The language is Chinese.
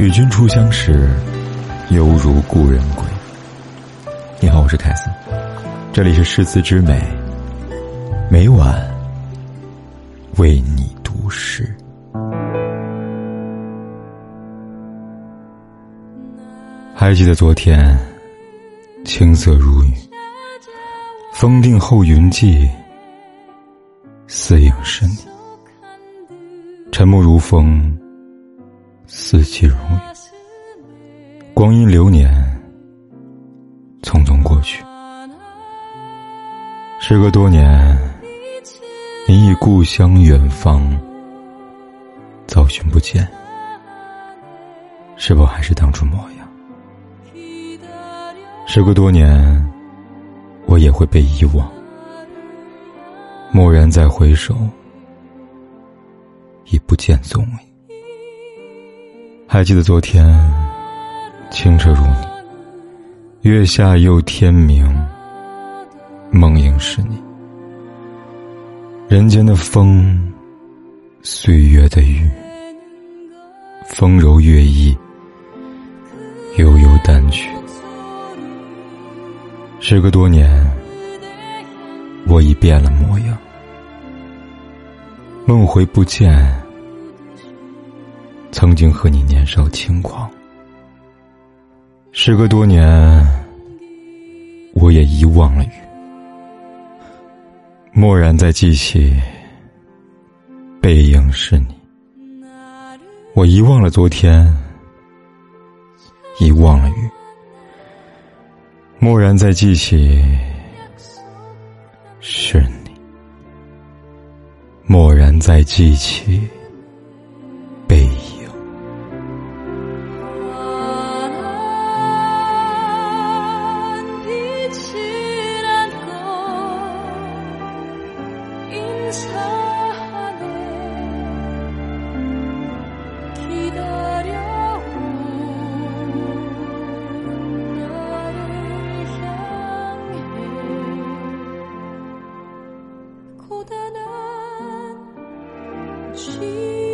与君初相识，犹如故人归。你好，我是凯森，这里是诗词之美，每晚为你读诗。还记得昨天，青色如雨，风定后云际，似影是你，沉默如风。四季如雨，光阴流年，匆匆过去。时隔多年，你以故乡远方，找寻不见，是否还是当初模样？时隔多年，我也会被遗忘。蓦然再回首，已不见踪影。还记得昨天，清澈如你，月下又天明，梦萦是你。人间的风，岁月的雨，风柔月意，悠悠淡去。时隔多年，我已变了模样，梦回不见。曾经和你年少轻狂，时隔多年，我也遗忘了雨。蓦然再记起，背影是你。我遗忘了昨天，遗忘了雨。蓦然再记起，是你。蓦然再记起。心。